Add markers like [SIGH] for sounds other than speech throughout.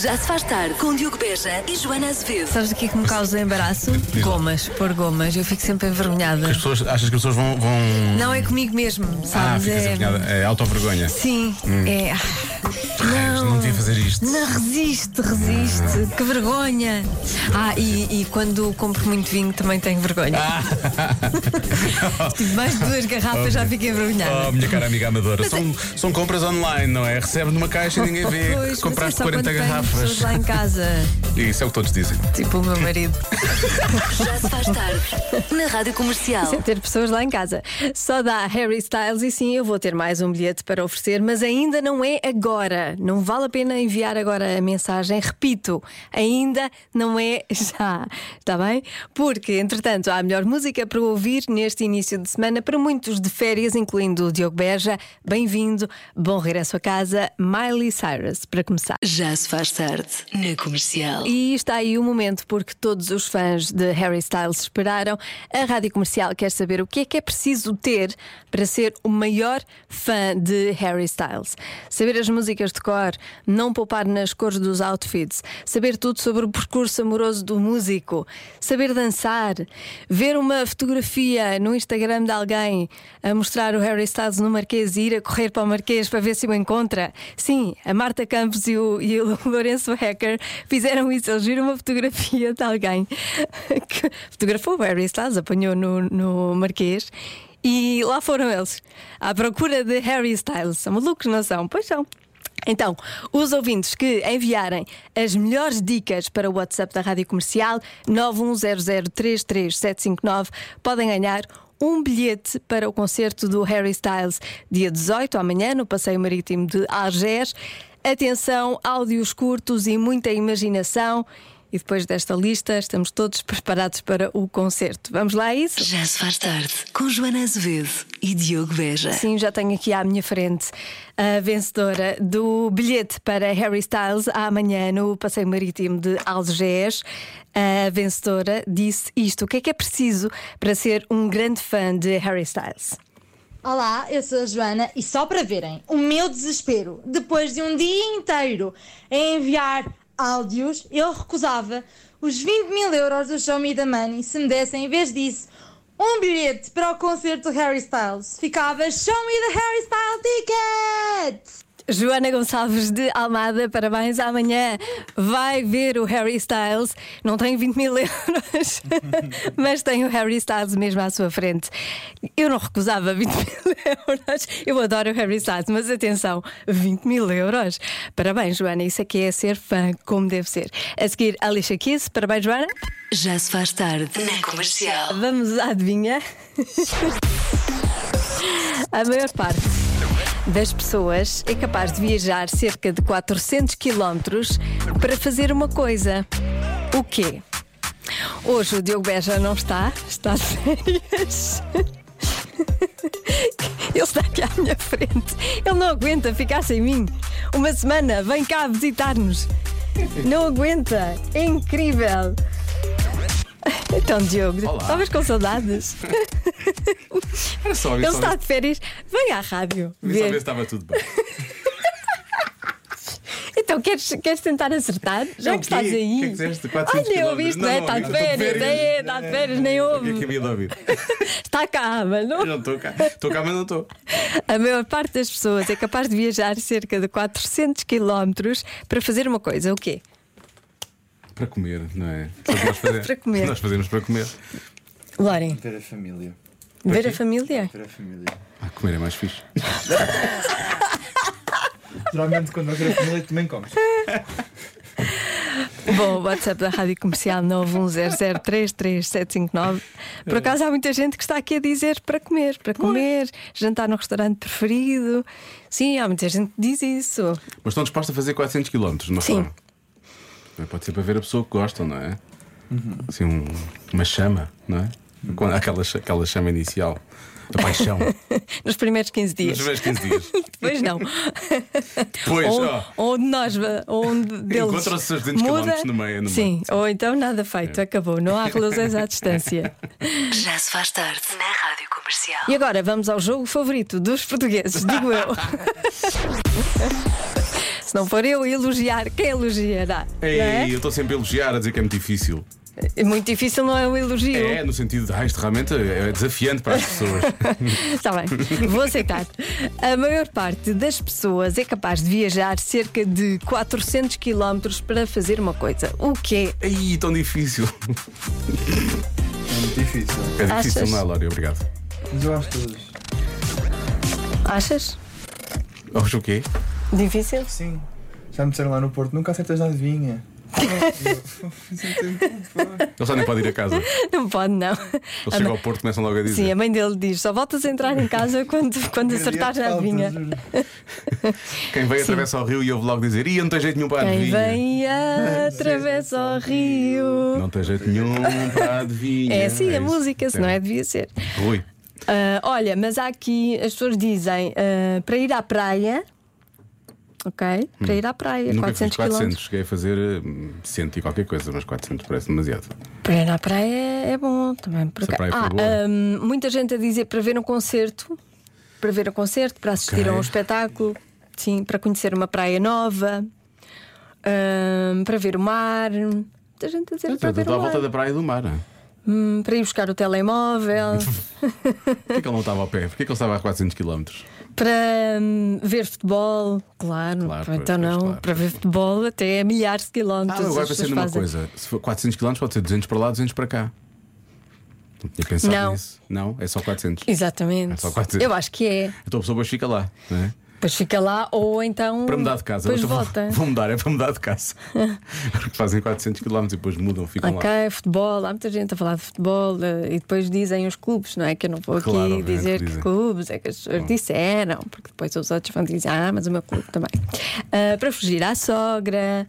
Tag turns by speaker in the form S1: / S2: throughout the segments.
S1: Já se faz tarde com Diogo Beja e Joana Azevedo.
S2: Sabes o que é que me causa embaraço? Gomas, pôr gomas. Eu fico sempre envergonhada.
S3: As pessoas, achas que as pessoas vão. vão...
S2: Não é comigo mesmo,
S3: Ah,
S2: sabes?
S3: ficas
S2: é...
S3: envergonhada. É autovergonha.
S2: Sim, é.
S3: Raios, não devia fazer isto.
S2: Não resiste, resiste. Que vergonha. Ah, e, e quando compro muito vinho também tenho vergonha. [LAUGHS] Tive mais de duas garrafas, já fico envergonhada.
S3: Oh, minha cara amiga amadora. São, são compras online, não é? Recebe numa caixa e ninguém vê.
S2: Pois, é
S3: Compraste
S2: só
S3: 40
S2: quando tenho
S3: garrafas.
S2: lá em casa, [LAUGHS]
S3: isso é o que todos dizem.
S2: tipo o meu marido.
S1: Já se faz tarde na Rádio Comercial.
S2: Sem ter pessoas lá em casa. Só dá Harry Styles e sim, eu vou ter mais um bilhete para oferecer, mas ainda não é agora. Não vale a pena enviar agora a mensagem. Repito, ainda não é já. Está bem? Porque, entretanto, há a melhor música para ouvir neste início de semana para muitos de férias, incluindo o Diogo Beja. Bem-vindo, bom regresso a casa, Miley Cyrus, para começar.
S1: Já se faz tarde na Comercial.
S2: E está aí o momento porque todos os fãs de Harry Styles esperaram. A rádio comercial quer saber o que é que é preciso ter para ser o maior fã de Harry Styles. Saber as músicas de cor, não poupar nas cores dos outfits, saber tudo sobre o percurso amoroso do músico, saber dançar, ver uma fotografia no Instagram de alguém a mostrar o Harry Styles no Marquês e ir a correr para o Marquês para ver se o encontra. Sim, a Marta Campos e o, e o [LAUGHS] Lourenço Hacker fizeram isso. Eles viram uma fotografia de alguém [LAUGHS] que fotografou o Harry Styles, apanhou no, no Marquês. E lá foram eles, à procura de Harry Styles. São malucos, não são? Pois são. Então, os ouvintes que enviarem as melhores dicas para o WhatsApp da Rádio Comercial 910033759 podem ganhar um bilhete para o concerto do Harry Styles, dia 18, amanhã, no Passeio Marítimo de Algés. Atenção, áudios curtos e muita imaginação. E depois desta lista, estamos todos [LAUGHS] preparados para o concerto. Vamos lá a isso?
S1: Já se faz tarde com Joana Azevedo e Diogo Beja.
S2: Sim, já tenho aqui à minha frente a vencedora do bilhete para Harry Styles amanhã no Passeio Marítimo de Algés. A vencedora disse isto: o que é que é preciso para ser um grande fã de Harry Styles?
S4: Olá, eu sou a Joana e só para verem o meu desespero, depois de um dia inteiro a enviar áudios, eu recusava os 20 mil euros do Show Me the Money se me dessem, em vez disso, um bilhete para o concerto do Harry Styles. Ficava Show Me the Harry Styles Ticket!
S2: Joana Gonçalves de Almada, parabéns. Amanhã vai ver o Harry Styles. Não tem 20 mil [LAUGHS] euros, mas tem o Harry Styles mesmo à sua frente. Eu não recusava 20 mil [LAUGHS] euros. Eu adoro o Harry Styles, mas atenção, 20 mil euros. Parabéns, Joana. Isso aqui é ser fã, como deve ser. A seguir, Alicia Keys. Parabéns, Joana.
S1: Já se faz tarde na Comercial.
S2: Vamos adivinhar. [LAUGHS] A maior parte das pessoas é capaz de viajar cerca de 400 quilómetros para fazer uma coisa. O quê? Hoje o Diogo Beja não está, está de férias. [LAUGHS] Ele está aqui à minha frente. Ele não aguenta ficar sem mim. Uma semana, vem cá visitar-nos. Não aguenta. É incrível. [LAUGHS] Então, Diogo,
S3: Olá.
S2: estavas com saudades? [LAUGHS] [LAUGHS]
S3: Era só
S2: Ele
S3: isso.
S2: está de férias. Vem à rádio.
S3: Vim só ver se
S2: ver.
S3: estava tudo bem. [LAUGHS]
S2: Então, queres, queres tentar acertar? Já que estás aí.
S3: O que é que disseste? 400
S2: Ai, nem
S3: quilómetros?
S2: ouviste,
S3: Não,
S2: é? Está de
S3: ouvi.
S2: Férias, é, está de férias, nem
S3: O que é
S2: ouve.
S3: que havia de ouvir? [LAUGHS]
S2: Está cá, mas não.
S3: Eu não estou cá. Estou cá, mas não estou.
S2: A maior parte das pessoas é capaz de viajar cerca de 400 quilómetros para fazer uma coisa. O quê?
S3: Para comer, não é? Nós?
S2: Para comer.
S3: Nós fazemos para comer.
S2: Loren,
S5: Ver a família.
S2: Ver a família?
S5: Ver a família.
S3: Ah, comer é mais fixe.
S5: Geralmente quando não ver a família também comes. [LAUGHS]
S2: Bom, o WhatsApp da Rádio Comercial 910033759. Por acaso há muita gente que está aqui a dizer para comer, para comer, jantar no restaurante preferido. Sim, há muita gente que diz isso.
S3: Mas estão dispostos a fazer 400 km, não
S2: Sim.
S3: Pode ser para ver a pessoa que gostam, não é? Assim, um- uma chama, não é? Quando- Aquela, aquela chama inicial. A paixão. [LAUGHS]
S2: Nos primeiros 15 dias.
S3: Nos primeiros 15 dias. [LAUGHS]
S2: Depois não.
S3: Depois,
S2: ou,
S3: ó.
S2: onde nós onde deles
S3: Encontram-se os 200
S2: muda,
S3: no meio, no É.
S2: Sim, ou então nada feito, acabou, não há relações à distância. [LAUGHS]
S1: Já se faz tarde na Rádio Comercial.
S2: E agora vamos ao jogo favorito dos portugueses, digo eu. Se não for eu a elogiar, quem elogiará?
S3: Ei,
S2: é?
S3: eu estou sempre a elogiar, a dizer que é muito difícil.
S2: É muito difícil, não é um elogio.
S3: É, no sentido de, ah, isto realmente é desafiante para as pessoas.
S2: Está [LAUGHS] bem, vou aceitar. A maior parte das pessoas é capaz de viajar cerca de 400 km para fazer uma coisa. O quê?
S3: Ai, tão difícil.
S5: É muito difícil.
S3: É difícil,
S2: Achas?
S3: não é, Lória? Obrigado.
S5: Mas eu acho todos.
S2: Achas?
S3: Acho o quê?
S2: Difícil?
S5: Sim. Já me disseram lá no Porto, nunca acertas na adivinha.
S3: Ele só nem pode ir a casa. Ele
S2: Não pode, não. A
S3: chega ao Porto e começam logo a dizer.
S2: Sim, a mãe dele diz: só voltas a entrar em casa quando, [LAUGHS] quando acertares na adivinha. [LAUGHS]
S3: Quem vem atravessa o rio e ouve logo dizer: Ih, não tem jeito nenhum para a
S2: Quem
S3: adivinha.
S2: vem atravessa o rio.
S3: Não tem jeito nenhum para a adivinha.
S2: É assim a
S3: isso.
S2: música, se não é, devia ser.
S3: Rui.
S2: Ah, olha, mas há aqui, as pessoas dizem ah, para ir à praia, ok? Para ir à praia.
S3: Nunca
S2: 400
S3: fiz 400,
S2: km.
S3: cheguei a fazer hum, 100 e qualquer coisa, mas 400 parece demasiado.
S2: Para ir à praia é bom também. Por
S3: a
S2: cá. Ah, hum, muita gente a dizer para ver um concerto, para ver um concerto, para assistir
S3: Ok.
S2: a um espetáculo, sim, para conhecer uma praia nova, hum, para ver o mar. Muita gente a dizer para ver
S3: Estou à
S2: o mar.
S3: volta da praia do mar.
S2: Hum, para ir buscar o telemóvel, [LAUGHS]
S3: Porquê que ele não estava ao pé? Porquê que ele estava a 400 km?
S2: Para hum, ver futebol, claro.
S3: Claro,
S2: então
S3: pois,
S2: não,
S3: claro.
S2: para ver futebol até a milhares de
S3: Ah,
S2: quilómetros.
S3: agora
S2: as
S3: pensei
S2: pessoas
S3: numa
S2: fazem.
S3: coisa: se for 400 km, pode ser 200 para lá, 200 para cá. Não tinha pensado
S2: Não.
S3: nisso. Não, é só 400.
S2: Exatamente.
S3: É só 400.
S2: Eu acho que é.
S3: Então a pessoa depois fica lá, não é?
S2: Depois fica lá ou então.
S3: Para mudar de casa.
S2: Depois
S3: Eu vou-
S2: volta. [LAUGHS]
S3: Vou mudar, é para mudar de casa. Porque fazem 400 km e depois mudam, ficam
S2: Ok,
S3: lá.
S2: futebol, há muita gente a falar de futebol eh, e depois dizem os clubes, não é? Que eu não vou aqui
S3: Claro, obviamente
S2: dizer
S3: que
S2: que, clubes é que as pessoas disseram, porque depois os outros vão dizer, ah, mas o meu clube também. Ah, para fugir à sogra.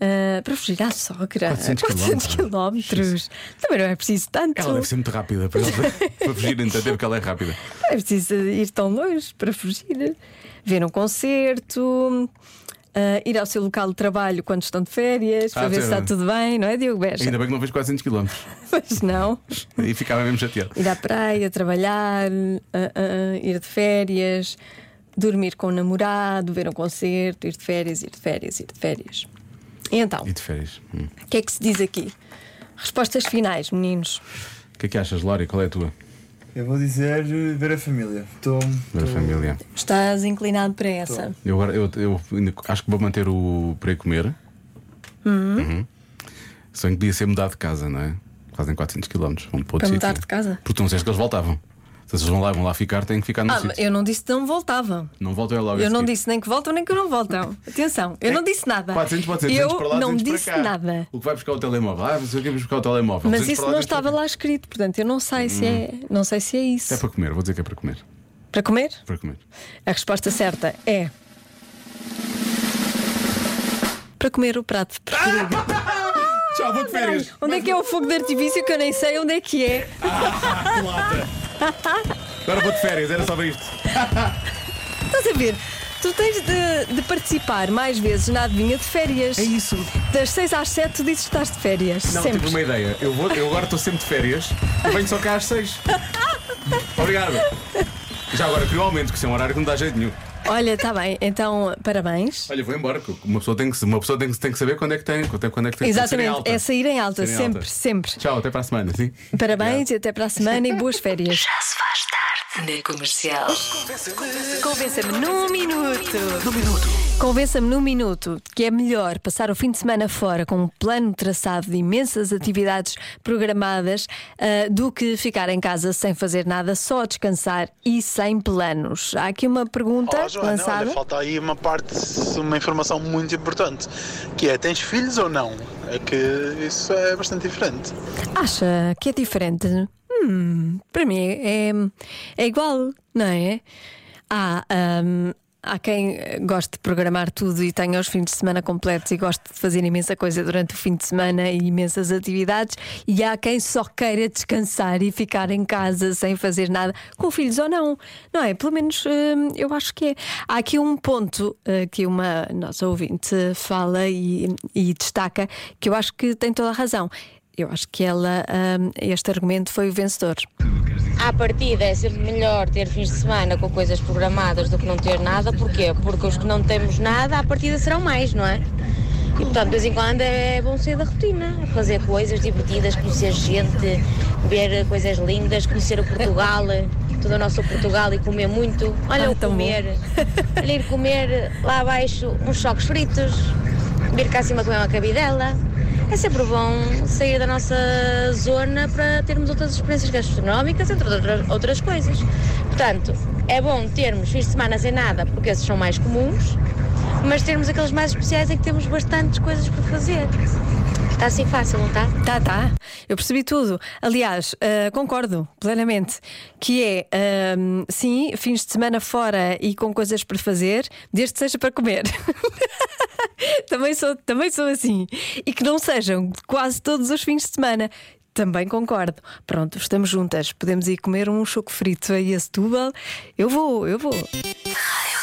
S2: Ah, para fugir à sogra,
S3: 400
S2: quilómetros. Também não é preciso tanto.
S3: Ela deve ser muito rápida para, [LAUGHS] para fugir, entender porque ela é rápida.
S2: Não é preciso ir tão longe para fugir. Ver um concerto, ah, ir ao seu local de trabalho quando estão de férias, para
S3: Ah,
S2: ver se está tudo bem, não é, Diogo Beja?
S3: Ainda bem que não fez 400 km.
S2: Mas não.
S3: E ficava mesmo chateado.
S2: Ir à praia, trabalhar, ah, ah, ir de férias, dormir com o namorado, ver um concerto, ir de férias, ir de férias, ir de férias. E então,
S3: E de férias. Hum.
S2: o que é que se diz aqui? Respostas finais, meninos.
S3: O que é que achas, Lória? Qual é a tua?
S5: Eu vou dizer eh, ver a família. Estou.
S3: Ver a família.
S2: Estás inclinado para essa?
S3: Eu, agora, eu, eu acho que vou manter o para ir comer. Uhum. Só que podia ser mudar de casa, não é? Fazem 400 km. Vão para
S2: mudar
S3: sítio.
S2: de casa?
S3: Porque tu não disseste que eles voltavam. Se eles vão lá, vão lá ficar, têm que ficar no
S2: Ah,
S3: sítio.
S2: eu não disse que não voltavam.
S3: Não voltam é logo.
S2: Eu não disse nem que voltam nem que não voltam. [LAUGHS] Atenção, eu não disse nada.
S3: 400 pode ser 200
S2: Eu
S3: para lá,
S2: não
S3: 200
S2: disse nada.
S3: O que vai buscar o telemóvel? Ah, você quer buscar o telemóvel.
S2: Mas
S3: 200
S2: isso
S3: lá,
S2: não
S3: 200 para
S2: estava lá escrito, portanto eu não sei se é, não sei se é isso.
S3: É para comer, vou dizer que é para comer.
S2: Para comer?
S3: Para comer.
S2: A resposta certa é para comer o prato preferido.
S3: Tchau, [LAUGHS] vou de férias.
S2: Onde é que é o fogo de artifício que eu nem sei onde é que é? [LAUGHS]
S3: Agora vou de férias, era só para isto. [LAUGHS]
S2: Estás a ver? Tu tens de, de participar mais vezes na adivinha de férias.
S3: É isso.
S2: Das 6 às 7 tu dizes que estás de férias.
S3: Não,
S2: Sempre.
S3: tive uma ideia. Eu, vou, eu agora estou sempre de férias. Eu venho só cá às seis. [LAUGHS] Obrigado. Já agora queria um aumento, que isso é um horário que não dá jeito nenhum.
S2: Olha, está bem, então parabéns.
S3: Olha, vou embora. Uma pessoa tem que, uma pessoa tem que, tem que saber quando é que tem. Quando é, quando é que tem que ser em
S2: Exatamente,
S3: alta.
S2: é sair em alta,
S3: Sair em
S2: sempre,
S3: alta.
S2: sempre.
S3: Tchau, até para a semana, sim?
S2: Parabéns e até para a semana e boas férias.
S1: Já se faz tarde na comercial.
S2: Convença-me num minuto. Num minuto. Convença-me num minuto que é melhor passar o fim de semana fora com um plano traçado de imensas atividades programadas ah, do que ficar em casa sem fazer nada, só a descansar e sem planos. Há aqui uma pergunta
S6: Olá, Joana.
S2: lançada.
S6: Olha, falta aí uma parte, uma informação muito importante, que é, tens filhos ou não? É que isso é bastante diferente.
S2: Acha que é diferente? Hum, para mim é, é igual, não é? Há, hum, há quem goste de programar tudo e tenha os fins de semana completos e goste de fazer imensa coisa durante o fim de semana e imensas atividades, e há quem só queira descansar e ficar em casa sem fazer nada, com filhos ou não, não é? Pelo menos hum, eu acho que é. Há aqui um ponto eh, que uma nossa ouvinte fala e, e destaca que eu acho que tem toda a razão. Eu acho que ela, hum, este argumento foi o vencedor.
S7: À partida é sempre melhor ter fins de semana com coisas programadas do que não ter nada. Porquê? Porque os que não temos nada, à partida serão mais, não é? E portanto, de vez em quando é bom sair da rotina, fazer coisas divertidas, conhecer gente, ver coisas lindas, conhecer o Portugal, todo o nosso Portugal e comer muito. Olha,
S2: Ah,
S7: o comer, olha, ir comer lá abaixo uns choques fritos, vir cá acima comer uma cabidela. É sempre bom sair da nossa zona para termos outras experiências gastronómicas, entre outras, coisas. Portanto, é bom termos fins de semana sem nada, porque esses são mais comuns, mas termos aqueles mais especiais em que temos bastantes coisas para fazer. Está assim fácil, não está?
S2: Tá, tá. Eu percebi tudo. Aliás, ah, concordo plenamente que é ahm, sim, fins de semana fora e com coisas para fazer, desde que seja para comer. [LAUGHS] também, sou, também sou assim. E que não sejam quase todos os fins de semana. Também concordo. Pronto, estamos juntas. Podemos ir comer um choco frito aí a Setúbal. Eu vou, eu vou.
S1: Rádio